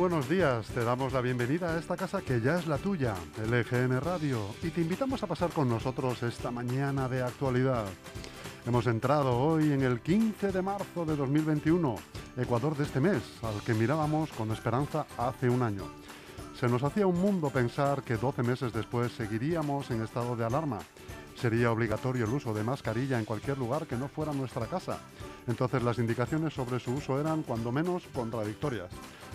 buenos días. Te damos la bienvenida a esta casa que ya es la tuya, LGN Radio, y te invitamos a pasar con nosotros esta mañana de actualidad. Hemos entrado hoy en el 15 de marzo de 2021, Ecuador de este mes, al que mirábamos con esperanza hace un año. Se nos hacía un mundo pensar que 12 meses después seguiríamos en estado de alarma. Sería obligatorio el uso de mascarilla en cualquier lugar que no fuera nuestra casa. Entonces las indicaciones sobre su uso eran, cuando menos, contradictorias.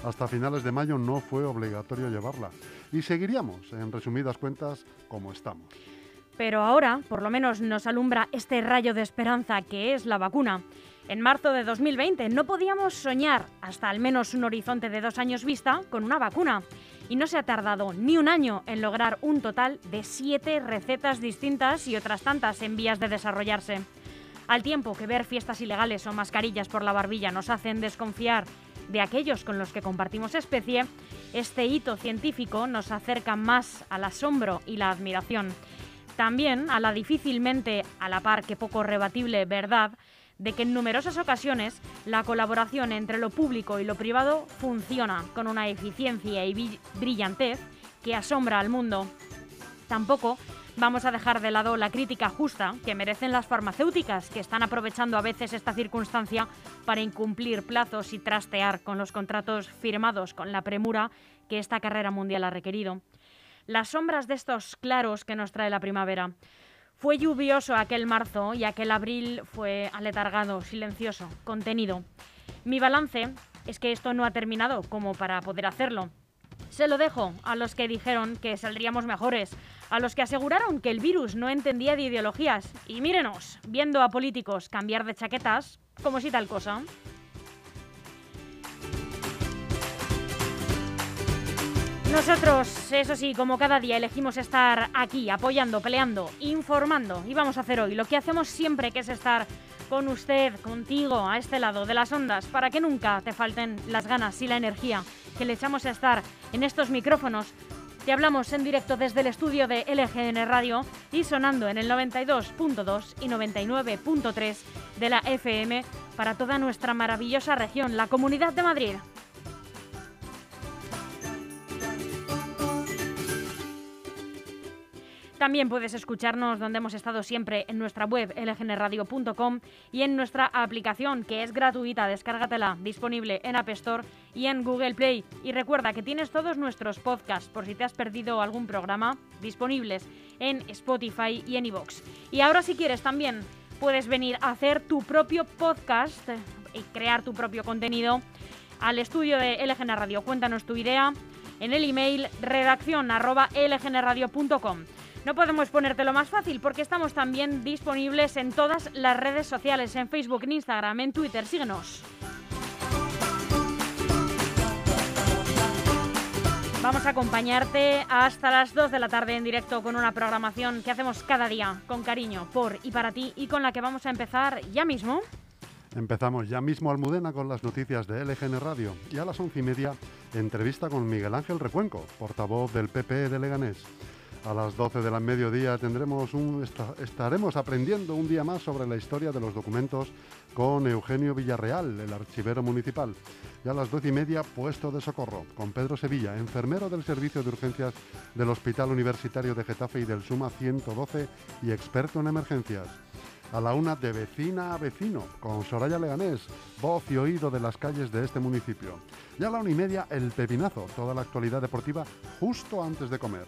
Hasta finales de mayo no fue obligatorio llevarla. Y seguiríamos, en resumidas cuentas, como estamos. Pero ahora, por lo menos, nos alumbra este rayo de esperanza que es la vacuna. En marzo de 2020 no podíamos soñar hasta al menos un horizonte de dos años vista con una vacuna y no se ha tardado ni un año en lograr un total de siete recetas distintas y otras tantas en vías de desarrollarse. Al tiempo que ver fiestas ilegales o mascarillas por la barbilla nos hacen desconfiar de aquellos con los que compartimos especie, este hito científico nos acerca más al asombro y la admiración. También a la difícilmente a la par que poco rebatible verdad de que en numerosas ocasiones la colaboración entre lo público y lo privado funciona con una eficiencia y brillantez que asombra al mundo. Tampoco vamos a dejar de lado la crítica justa que merecen las farmacéuticas, que están aprovechando a veces esta circunstancia para incumplir plazos y trastear con los contratos firmados con la premura que esta carrera mundial ha requerido. Las sombras de estos claros que nos trae la primavera. Fue lluvioso aquel marzo y aquel abril fue aletargado, silencioso, contenido. Mi balance es que esto no ha terminado como para poder hacerlo. Se lo dejo a los que dijeron que saldríamos mejores, a los que aseguraron que el virus no entendía de ideologías. Y mírenos, viendo a políticos cambiar de chaquetas, como si tal cosa. Nosotros, eso sí, como cada día elegimos estar aquí, apoyando, peleando, informando. Y vamos a hacer hoy lo que hacemos siempre, que es estar con usted, contigo, a este lado de las ondas, para que nunca te falten las ganas y la energía que le echamos a estar en estos micrófonos. Te hablamos en directo desde el estudio de LGN Radio y sonando en el 92.2 y 99.3 de la FM para toda nuestra maravillosa región, la Comunidad de Madrid. También puedes escucharnos donde hemos estado siempre en nuestra web lgnradio.com y en nuestra aplicación que es gratuita, descárgatela, disponible en App Store y en Google Play. Y recuerda que tienes todos nuestros podcasts por si te has perdido algún programa disponibles en Spotify y en iVoox. Y ahora si quieres también puedes venir a hacer tu propio podcast y crear tu propio contenido al estudio de LGN Radio. Cuéntanos tu idea en el email redacción no podemos ponértelo más fácil porque estamos también disponibles en todas las redes sociales, en Facebook, en Instagram, en Twitter. Síguenos. Vamos a acompañarte hasta las 2 de la tarde en directo con una programación que hacemos cada día con cariño por y para ti y con la que vamos a empezar ya mismo. Empezamos ya mismo Almudena con las noticias de LGN Radio y a las once y media entrevista con Miguel Ángel Recuenco, portavoz del PP de Leganés. A las 12 de la mediodía tendremos estaremos aprendiendo un día más sobre la historia de los documentos con Eugenio Villarreal, el archivero municipal. Y a las 12 y media, puesto de socorro, con Pedro Sevilla, enfermero del Servicio de Urgencias del Hospital Universitario de Getafe y del SUMA 112 y experto en emergencias. A la una de vecina a vecino, con Soraya Leganés, voz y oído de las calles de este municipio. Y a la una y media, el pepinazo, toda la actualidad deportiva justo antes de comer.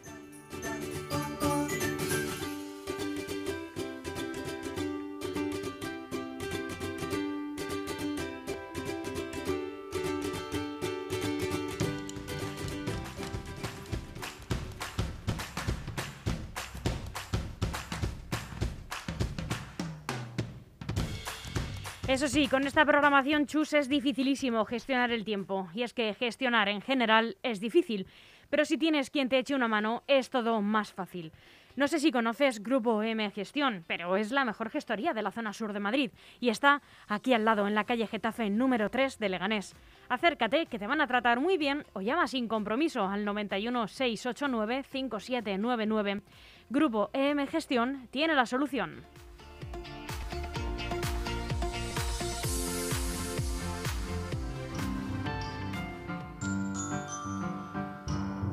Eso sí, con esta programación Chus es dificilísimo gestionar el tiempo. Y es que gestionar en general es difícil. Pero si tienes quien te eche una mano, es todo más fácil. No sé si conoces Grupo M Gestión, pero es la mejor gestoría de la zona sur de Madrid y está aquí al lado, en la calle Getafe número 3 de Leganés. Acércate, que te van a tratar muy bien o llama sin compromiso al 91 689 5799. Grupo EM Gestión tiene la solución.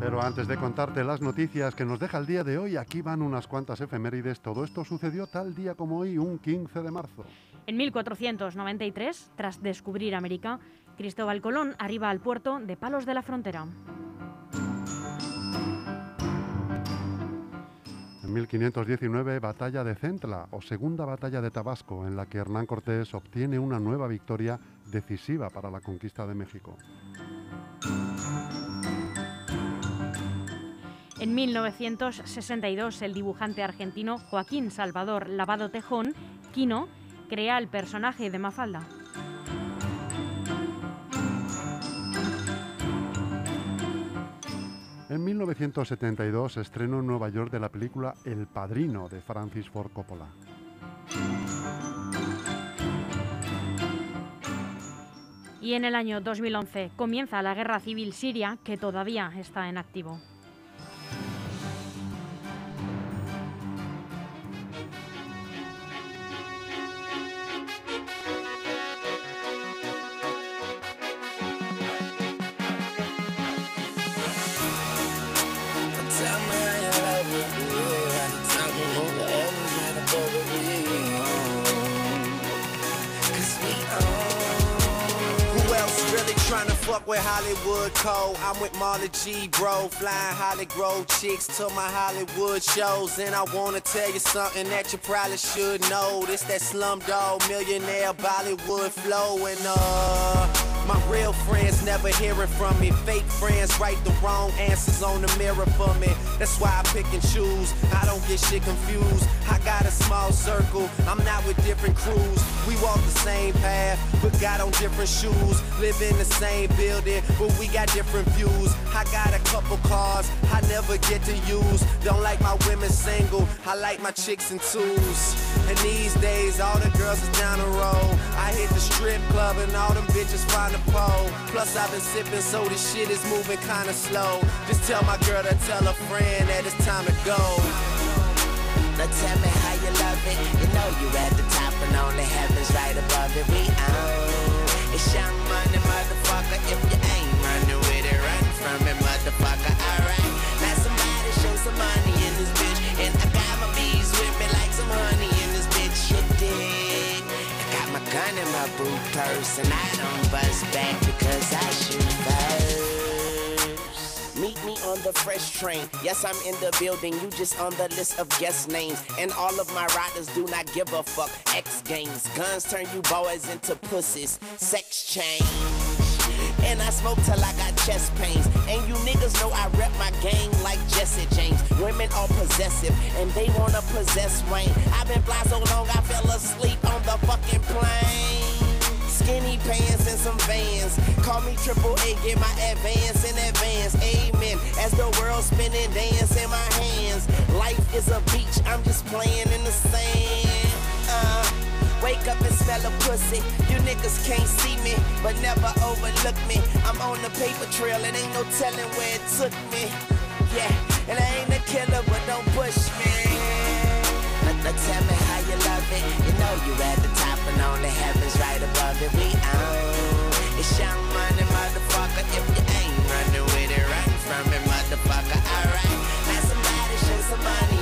Pero antes de contarte las noticias que nos deja el día de hoy, aquí van unas cuantas efemérides. Todo esto sucedió tal día como hoy, un 15 de marzo. En 1493, tras descubrir América, Cristóbal Colón arriba al puerto de Palos de la Frontera. En 1519, batalla de Centla o segunda batalla de Tabasco, en la que Hernán Cortés obtiene una nueva victoria decisiva para la conquista de México. En 1962, el dibujante argentino Joaquín Salvador Lavado Tejón, Quino, crea el personaje de Mafalda. En 1972 estrenó en Nueva York de la película El Padrino de Francis Ford Coppola. Y en el año 2011 comienza la guerra civil siria que todavía está en activo. Hollywood Code. I'm with Marla G, bro. Flying Holly Grove chicks to my Hollywood shows. And I wanna tell you something that you probably should know. This that slumdog millionaire Bollywood flow. And uh. My real friends never hearing from me. Fake friends write the wrong answers on the mirror for me. That's why I pick and choose. I don't get shit confused. I got a small circle. I'm not with different crews. We walk the same path, but got on different shoes. Live in the same building, but we got different views. I got a couple cars never get to use. Don't like my women single. I like my chicks in twos. And these days, all the girls is down the road. I hit the strip club and all them bitches find a pole. Plus, I've been sipping, so this shit is moving kinda slow. Just tell my girl to tell a friend that it's time to go. Now tell me how you love it. You know you at the top and only heaven's right above it. We own. It's young money, motherfucker. If you ain't running with it, run from it, motherfucker. Some money in this bitch. And I got my bees with me like some honey in this bitch. You dig? I got my gun in my boot purse and I don't bust back because I shoot first. Meet me on the fresh train. Yes, I'm in the building. You just on the list of guest names. And all of my riders do not give a fuck. X games. Guns turn you boys into pussies. Sex change. Smoke till I got chest pains. And you niggas know I rep my gang like Jesse James. Women are possessive and they wanna possess Wayne. I've been fly so long I fell asleep on the fucking plane. Skinny pants and some vans. Call me triple A, get my advance in advance. Amen. As the world spinning, dance in my hands. Life is a beach, I'm just playing in the sand. Uh, Wake up and smell a pussy. You niggas can't see me, but never overlook me. I'm on the paper trail, and ain't no telling where it took me. Yeah, and I ain't a killer, but don't push me. Now, tell me how you love it. You know you at the top, and only heaven's right above it. We own. It's young money, motherfucker. If you ain't running with it, run from it, motherfucker. Alright, now somebody show some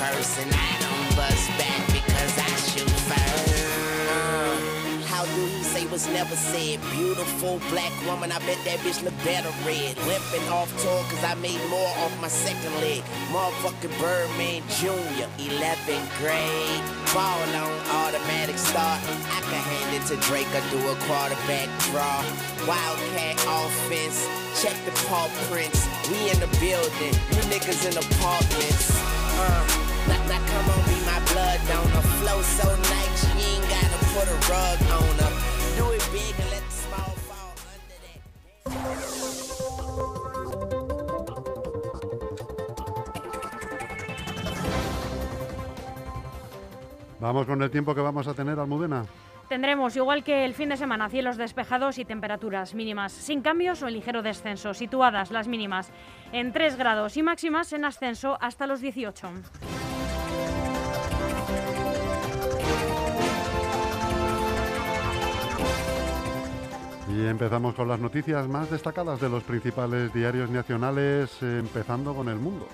and I don't bust back because I shoot first. How do he say was never said? Beautiful black woman, I bet that bitch look better red. Limping off tour cause I made more off my second leg. Motherfucking Birdman Jr., 11th grade. Ball on automatic start. I can hand it to Drake or do a quarterback draw. Wildcat offense, check the paw prints. We in the building, you niggas in apartments. Uh, come on, be my blood donor. Flow so nice, you ain't gotta put a rug on her. Do it big and let the small fall under that. Vamos con el tiempo que vamos a tener, Almudena. Tendremos, igual que el fin de semana, cielos despejados y temperaturas mínimas sin cambios o en ligero descenso, situadas las mínimas en 3 grados y máximas en ascenso hasta los 18. Y empezamos con las noticias más destacadas de los principales diarios nacionales, empezando con El Mundo.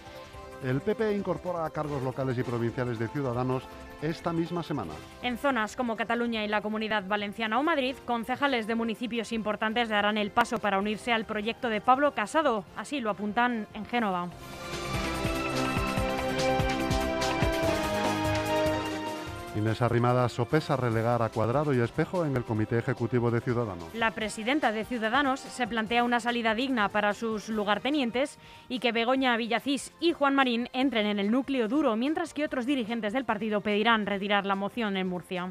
El PP incorpora a cargos locales y provinciales de Ciudadanos esta misma semana. En zonas como Cataluña y la Comunidad Valenciana o Madrid, concejales de municipios importantes darán el paso para unirse al proyecto de Pablo Casado. Así lo apuntan en Génova. Inés Arrimadas sopesa relegar a Cuadrado y Espejo en el Comité Ejecutivo de Ciudadanos. La presidenta de Ciudadanos se plantea una salida digna para sus lugartenientes y que Begoña Villacís y Juan Marín entren en el núcleo duro, mientras que otros dirigentes del partido pedirán retirar la moción en Murcia.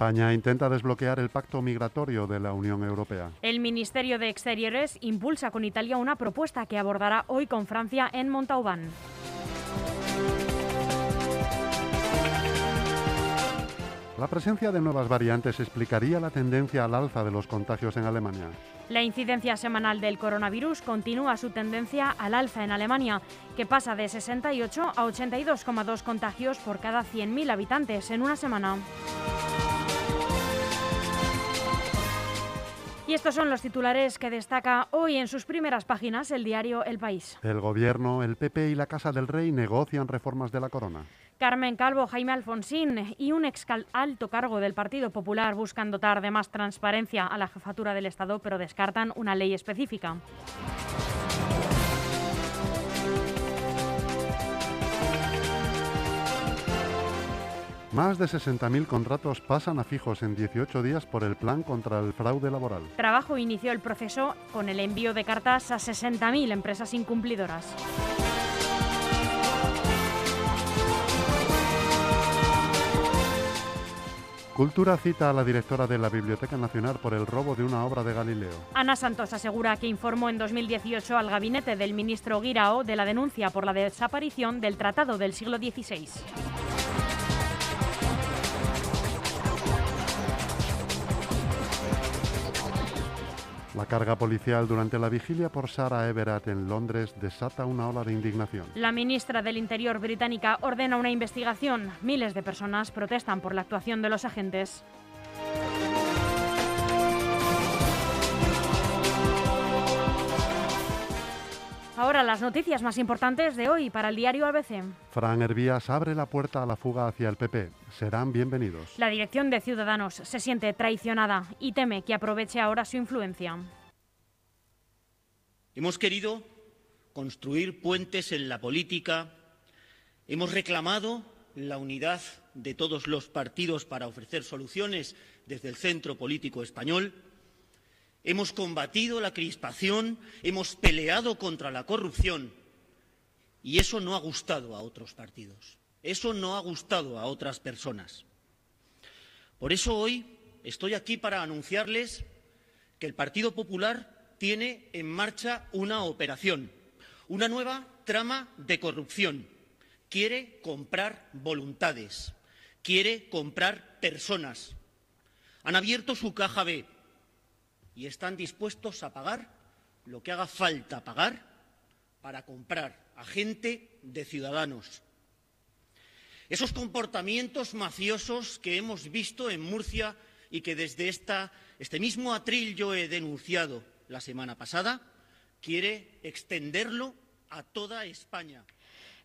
España intenta desbloquear el pacto migratorio de la Unión Europea. El Ministerio de Exteriores impulsa con Italia una propuesta que abordará hoy con Francia en Montauban. La presencia de nuevas variantes explicaría la tendencia al alza de los contagios en Alemania. La incidencia semanal del coronavirus continúa su tendencia al alza en Alemania, que pasa de 68 a 82,2 contagios por cada 100.000 habitantes en una semana. Y estos son los titulares que destaca hoy en sus primeras páginas el diario El País. El Gobierno, el PP y la Casa del Rey negocian reformas de la corona. Carmen Calvo, Jaime Alfonsín y un ex alto cargo del Partido Popular buscan dotar de más transparencia a la jefatura del Estado, pero descartan una ley específica. Más de 60.000 contratos pasan a fijos en 18 días por el plan contra el fraude laboral. Trabajo inició el proceso con el envío de cartas a 60.000 empresas incumplidoras. Cultura cita a la directora de la Biblioteca Nacional por el robo de una obra de Galileo. Ana Santos asegura que informó en 2018 al gabinete del ministro Guirao de la denuncia por la desaparición del Tratado del siglo XVI. La carga policial durante la vigilia por Sarah Everett en Londres desata una ola de indignación. La ministra del Interior británica ordena una investigación. Miles de personas protestan por la actuación de los agentes. Las noticias más importantes de hoy para el diario ABC. Fran Hervías abre la puerta a la fuga hacia el PP. Serán bienvenidos. La dirección de Ciudadanos se siente traicionada y teme que aproveche ahora su influencia. Hemos querido construir puentes en la política, hemos reclamado la unidad de todos los partidos para ofrecer soluciones desde el centro político español Hemos combatido la crispación, hemos peleado contra la corrupción y eso no ha gustado a otros partidos, eso no ha gustado a otras personas. Por eso hoy estoy aquí para anunciarles que el Partido Popular tiene en marcha una operación, una nueva trama de corrupción. Quiere comprar voluntades, quiere comprar personas. Han abierto su caja B, y están dispuestos a pagar lo que haga falta pagar para comprar a gente de ciudadanos. Esos comportamientos mafiosos que hemos visto en Murcia y que desde este mismo atril yo he denunciado la semana pasada, quiere extenderlo a toda España.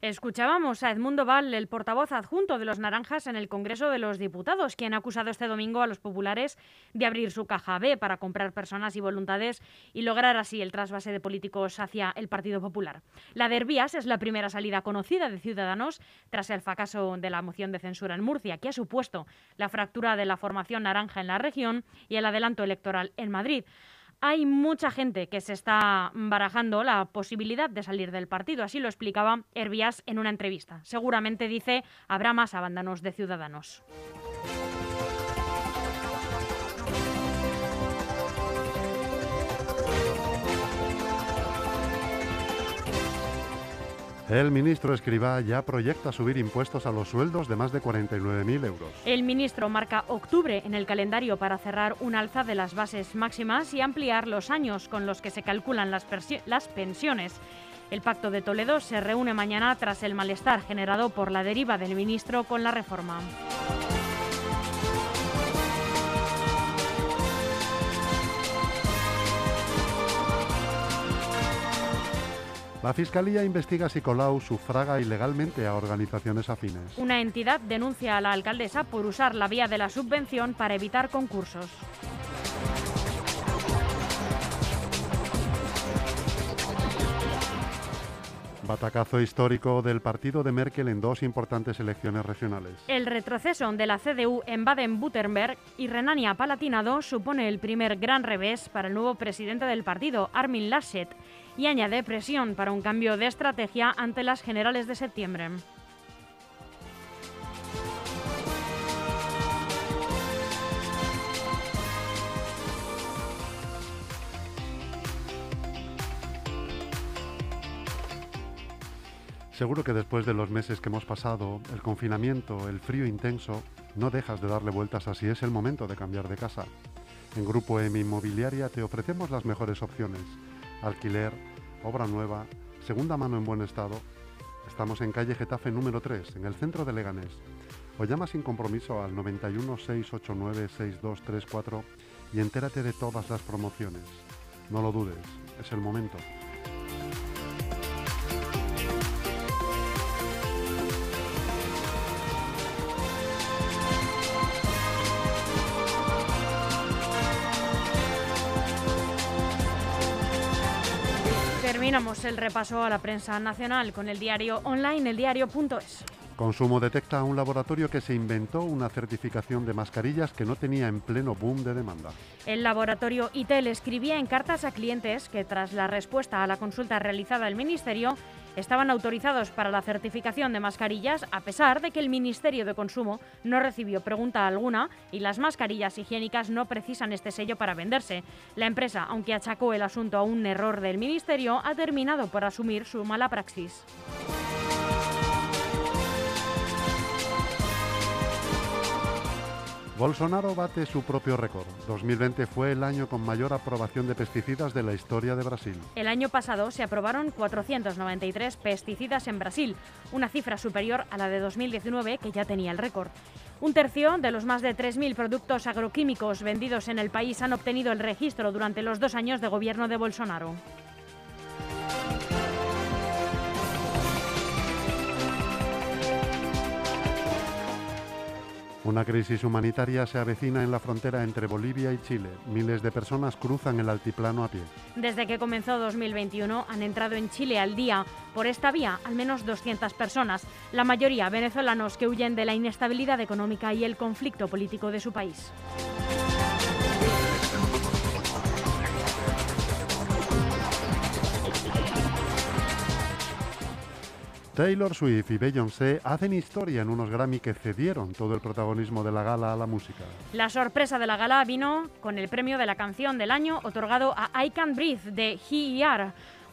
Escuchábamos a Edmundo Val, el portavoz adjunto de los Naranjas en el Congreso de los Diputados, quien ha acusado este domingo a los populares de abrir su caja B para comprar personas y voluntades y lograr así el trasvase de políticos hacia el Partido Popular. La de Herbías es la primera salida conocida de Ciudadanos tras el fracaso de la moción de censura en Murcia, que ha supuesto la fractura de la formación naranja en la región y el adelanto electoral en Madrid hay mucha gente que se está barajando la posibilidad de salir del partido. Así lo explicaba Herbias en una entrevista. Seguramente dice habrá más abandonos de ciudadanos. El ministro Escribá ya proyecta subir impuestos a los sueldos de más de 49.000 euros. El ministro marca octubre en el calendario para cerrar un alza de las bases máximas y ampliar los años con los que se calculan las, las pensiones. El Pacto de Toledo se reúne mañana tras el malestar generado por la deriva del ministro con la reforma. La Fiscalía investiga si Colau sufraga ilegalmente a organizaciones afines. Una entidad denuncia a la alcaldesa por usar la vía de la subvención para evitar concursos. Batacazo histórico del partido de Merkel en dos importantes elecciones regionales. El retroceso de la CDU en Baden-Württemberg y Renania-Palatinado supone el primer gran revés para el nuevo presidente del partido, Armin Laschet, y añade presión para un cambio de estrategia ante las generales de septiembre. Seguro que después de los meses que hemos pasado, el confinamiento, el frío intenso, no dejas de darle vueltas a si es el momento de cambiar de casa. En Grupo M Inmobiliaria te ofrecemos las mejores opciones. Alquiler, obra nueva, segunda mano en buen estado. Estamos en calle Getafe número 3, en el centro de Leganés. O llama sin compromiso al 91 689 6234 y entérate de todas las promociones. No lo dudes, es el momento. Terminamos el repaso a la prensa nacional con el diario online, eldiario.es. Consumo detecta un laboratorio que se inventó una certificación de mascarillas que no tenía en pleno boom de demanda. El laboratorio ITEL escribía en cartas a clientes que tras la respuesta a la consulta realizada al Ministerio estaban autorizados para la certificación de mascarillas a pesar de que el Ministerio de Consumo no recibió pregunta alguna y las mascarillas higiénicas no precisan este sello para venderse. La empresa, aunque achacó el asunto a un error del Ministerio, ha terminado por asumir su mala praxis. Bolsonaro bate su propio récord. 2020 fue el año con mayor aprobación de pesticidas de la historia de Brasil. El año pasado se aprobaron 493 pesticidas en Brasil, una cifra superior a la de 2019 que ya tenía el récord. Un tercio de los más de 3.000 productos agroquímicos vendidos en el país han obtenido el registro durante los dos años de gobierno de Bolsonaro. Una crisis humanitaria se avecina en la frontera entre Bolivia y Chile. Miles de personas cruzan el altiplano a pie. Desde que comenzó 2021 han entrado en Chile al día por esta vía al menos 200 personas, la mayoría venezolanos que huyen de la inestabilidad económica y el conflicto político de su país. Taylor Swift y Beyoncé hacen historia en unos Grammy que cedieron todo el protagonismo de la gala a la música. La sorpresa de la gala vino con el premio de la canción del año otorgado a I Can't Breathe de He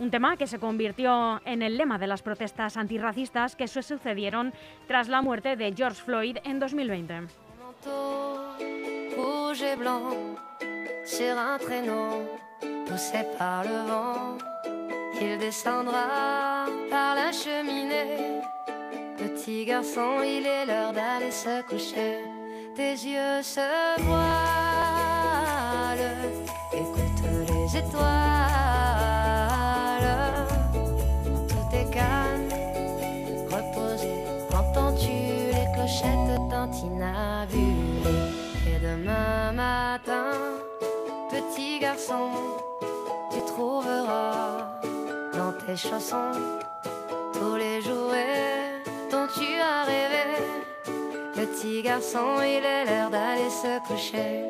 un tema que se convirtió en el lema de las protestas antirracistas que se sucedieron tras la muerte de George Floyd en 2020. Il descendra par la cheminée. Petit garçon, il est l'heure d'aller se coucher. Tes yeux se voilent, écoute les étoiles. Tout est calme, reposé. Entends-tu les clochettes tintinabulées? Et demain matin, petit garçon, tu trouveras tes chansons, tous les jouets dont tu as rêvé. Petit garçon, il est l'heure d'aller se coucher.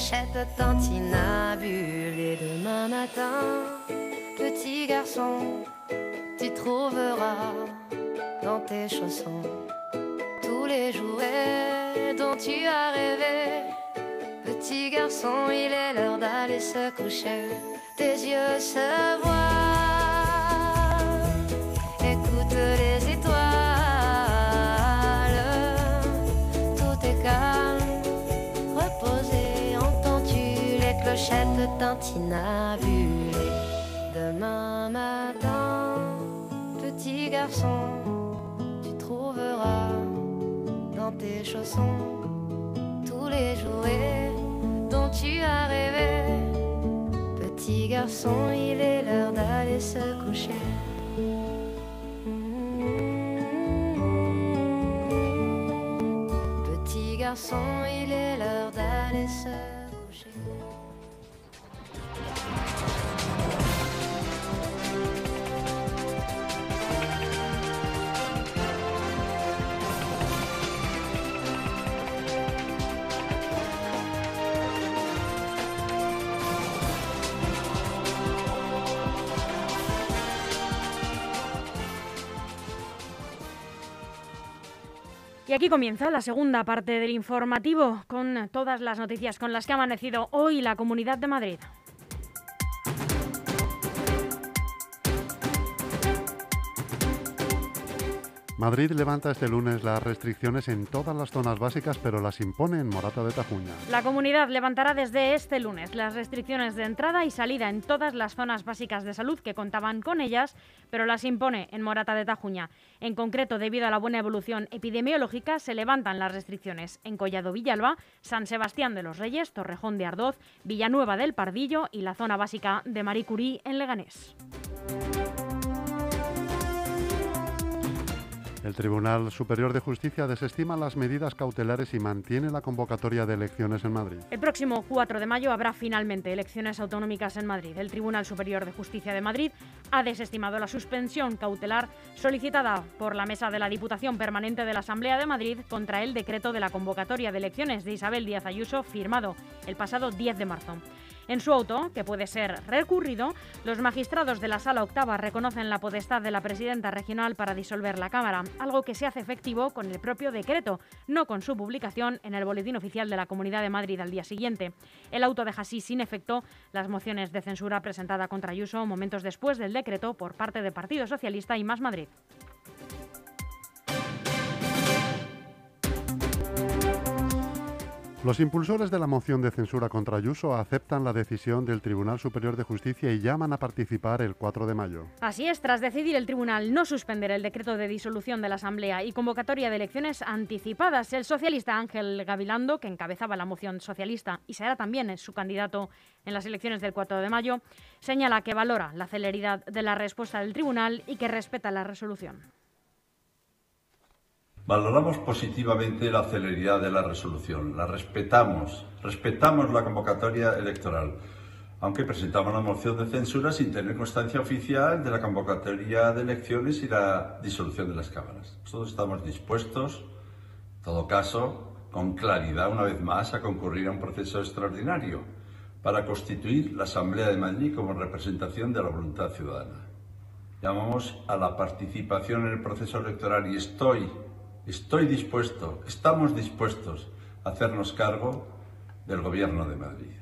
Clochette tintinabule et demain matin, petit garçon, tu trouveras dans tes chaussons tous les jouets dont tu as rêvé. Petit garçon, il est l'heure d'aller se coucher. Tes yeux se voient. Les clochettes tintinabulées? Demain matin, petit garçon, tu trouveras dans tes chaussons tous les jouets dont tu as rêvé. Petit garçon, il est l'heure d'aller se coucher. Petit garçon, il est l'heure d'aller se Y aquí comienza la segunda parte del informativo con todas las noticias con las que ha amanecido hoy la Comunidad de Madrid. Madrid levanta este lunes las restricciones en todas las zonas básicas, pero las impone en Morata de Tajuña. La comunidad levantará desde este lunes las restricciones de entrada y salida en todas las zonas básicas de salud que contaban con ellas, pero las impone en Morata de Tajuña. En concreto, debido a la buena evolución epidemiológica, se levantan las restricciones en Collado Villalba, San Sebastián de los Reyes, Torrejón de Ardoz, Villanueva del Pardillo y la zona básica de Maricurí en Leganés. El Tribunal Superior de Justicia desestima las medidas cautelares y mantiene la convocatoria de elecciones en Madrid. El próximo 4 de mayo habrá finalmente elecciones autonómicas en Madrid. El Tribunal Superior de Justicia de Madrid ha desestimado la suspensión cautelar solicitada por la Mesa de la Diputación Permanente de la Asamblea de Madrid contra el decreto de la convocatoria de elecciones de Isabel Díaz Ayuso firmado el pasado 10 de marzo. En su auto, que puede ser recurrido, los magistrados de la Sala Octava reconocen la potestad de la presidenta regional para disolver la Cámara, algo que se hace efectivo con el propio decreto, no con su publicación en el Boletín Oficial de la Comunidad de Madrid al día siguiente. El auto deja así sin efecto las mociones de censura presentada contra Ayuso momentos después del decreto por parte del Partido Socialista y Más Madrid. Los impulsores de la moción de censura contra Ayuso aceptan la decisión del Tribunal Superior de Justicia y llaman a participar el 4 de mayo. Así es, tras decidir el tribunal no suspender el decreto de disolución de la Asamblea y convocatoria de elecciones anticipadas, el socialista Ángel Gavilando, que encabezaba la moción socialista y será también su candidato en las elecciones del 4 de mayo, señala que valora la celeridad de la respuesta del tribunal y que respeta la resolución. Valoramos positivamente la celeridad de la resolución, la respetamos, respetamos la convocatoria electoral, aunque presentamos la moción de censura sin tener constancia oficial de la convocatoria de elecciones y la disolución de las cámaras. Nosotros estamos dispuestos, en todo caso, con claridad una vez más, a concurrir a un proceso extraordinario para constituir la Asamblea de Madrid como representación de la voluntad ciudadana. Llamamos a la participación en el proceso electoral y estoy Estoy dispuesto, estamos dispuestos a hacernos cargo del Gobierno de Madrid.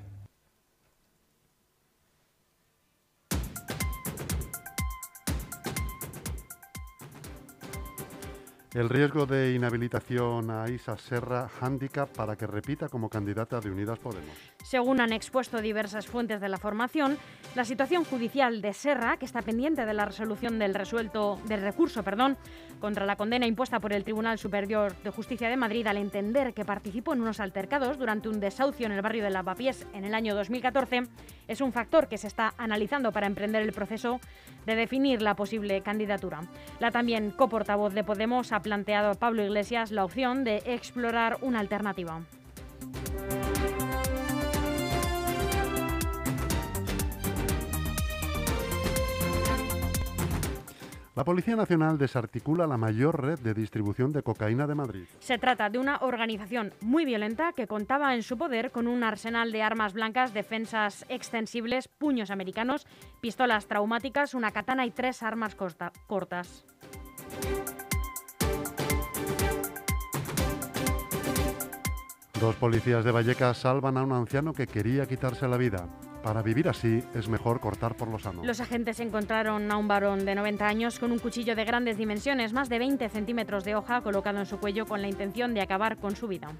El riesgo de inhabilitación a Isa Serra handicap para que repita como candidata de Unidas Podemos. Según han expuesto diversas fuentes de la formación, la situación judicial de Serra, que está pendiente de la resolución del resuelto del recurso, perdón, contra la condena impuesta por el Tribunal Superior de Justicia de Madrid al entender que participó en unos altercados durante un desahucio en el barrio de Lavapiés en el año 2014, es un factor que se está analizando para emprender el proceso de definir la posible candidatura. La también coportavoz de Podemos ha planteado a Pablo Iglesias la opción de explorar una alternativa. La Policía Nacional desarticula la mayor red de distribución de cocaína de Madrid. Se trata de una organización muy violenta que contaba en su poder con un arsenal de armas blancas, defensas extensibles, puños americanos, pistolas traumáticas, una katana y tres armas corta- cortas. Dos policías de Vallecas salvan a un anciano que quería quitarse la vida. Para vivir así es mejor cortar por lo sano. Los agentes encontraron a un varón de 90 años con un cuchillo de grandes dimensiones, más de 20 centímetros de hoja, colocado en su cuello con la intención de acabar con su vida.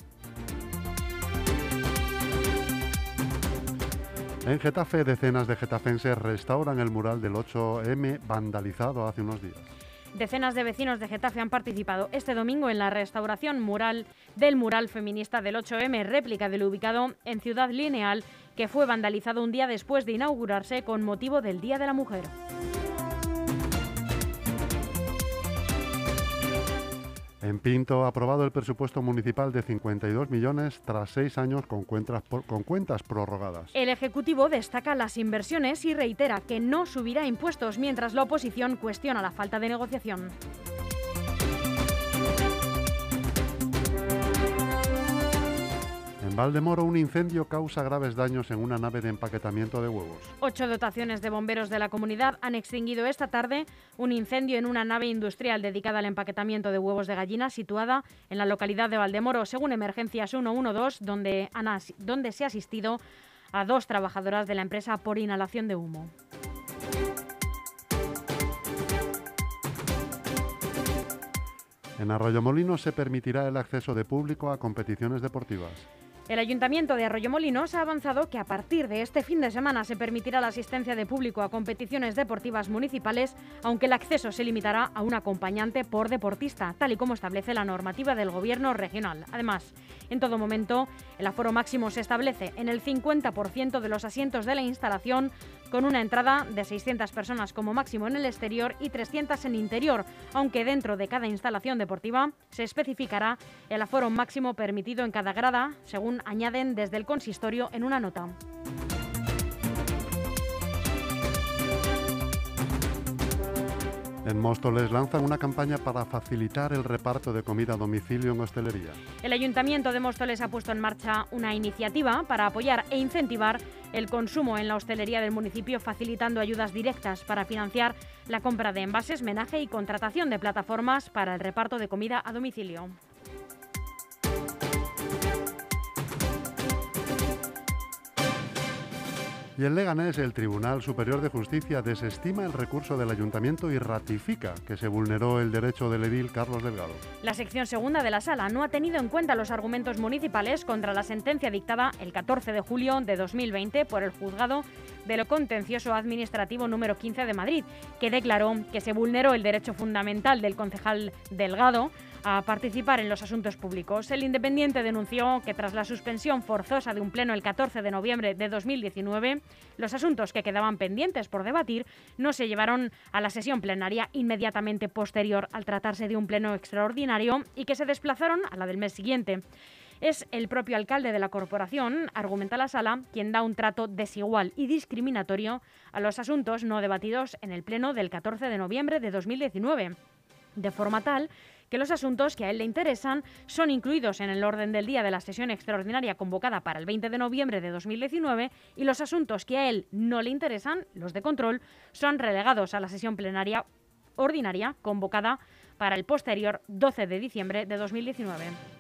En Getafe, decenas de getafenses restauran el mural del 8M vandalizado hace unos días. Decenas de vecinos de Getafe han participado este domingo en la restauración mural del mural feminista del 8M, réplica del ubicado en Ciudad Lineal, que fue vandalizado un día después de inaugurarse con motivo del Día de la Mujer. En Pinto, aprobado el presupuesto municipal de 52 millones tras seis años con cuentas, con cuentas prorrogadas. El Ejecutivo destaca las inversiones y reitera que no subirá impuestos, mientras la oposición cuestiona la falta de negociación. Valdemoro, un incendio causa graves daños en una nave de empaquetamiento de huevos. Ocho dotaciones de bomberos de la comunidad han extinguido esta tarde un incendio en una nave industrial dedicada al empaquetamiento de huevos de gallina situada en la localidad de Valdemoro, según Emergencias 112, donde, han as- donde se ha asistido a dos trabajadoras de la empresa por inhalación de humo. En Arroyomolinos se permitirá el acceso de público a competiciones deportivas. El Ayuntamiento de Arroyomolinos ha avanzado que a partir de este fin de semana se permitirá la asistencia de público a competiciones deportivas municipales, aunque el acceso se limitará a un acompañante por deportista, tal y como establece la normativa del Gobierno regional. Además, en todo momento, el aforo máximo se establece en el 50% de los asientos de la instalación, con una entrada de 600 personas como máximo en el exterior y 300 en interior, aunque dentro de cada instalación deportiva se especificará el aforo máximo permitido en cada grada, según añaden desde el consistorio en una nota. En Móstoles lanzan una campaña para facilitar el reparto de comida a domicilio en hostelería. El Ayuntamiento de Móstoles ha puesto en marcha una iniciativa para apoyar e incentivar el consumo en la hostelería del municipio, facilitando ayudas directas para financiar la compra de envases, menaje y contratación de plataformas para el reparto de comida a domicilio. Y en Leganés, el Tribunal Superior de Justicia desestima el recurso del Ayuntamiento y ratifica que se vulneró el derecho del edil Carlos Delgado. La sección segunda de la sala no ha tenido en cuenta los argumentos municipales contra la sentencia dictada el 14 de julio de 2020 por el juzgado de lo contencioso administrativo número 15 de Madrid, que declaró que se vulneró el derecho fundamental del concejal Delgado a participar en los asuntos públicos. El Independiente denunció que tras la suspensión forzosa de un pleno el 14 de noviembre de 2019, los asuntos que quedaban pendientes por debatir no se llevaron a la sesión plenaria inmediatamente posterior al tratarse de un pleno extraordinario y que se desplazaron a la del mes siguiente. Es el propio alcalde de la corporación, argumenta la sala, quien da un trato desigual y discriminatorio a los asuntos no debatidos en el pleno del 14 de noviembre de 2019, de forma tal que los asuntos que a él le interesan son incluidos en el orden del día de la sesión extraordinaria convocada para el 20 de noviembre de 2019 y los asuntos que a él no le interesan, los de control, son relegados a la sesión plenaria ordinaria convocada para el posterior 12 de diciembre de 2019.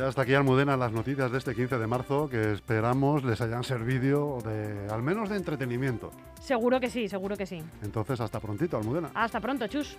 Ya hasta aquí Almudena las noticias de este 15 de marzo que esperamos les hayan servido de al menos de entretenimiento. Seguro que sí, seguro que sí. Entonces hasta prontito Almudena. Hasta pronto, chus.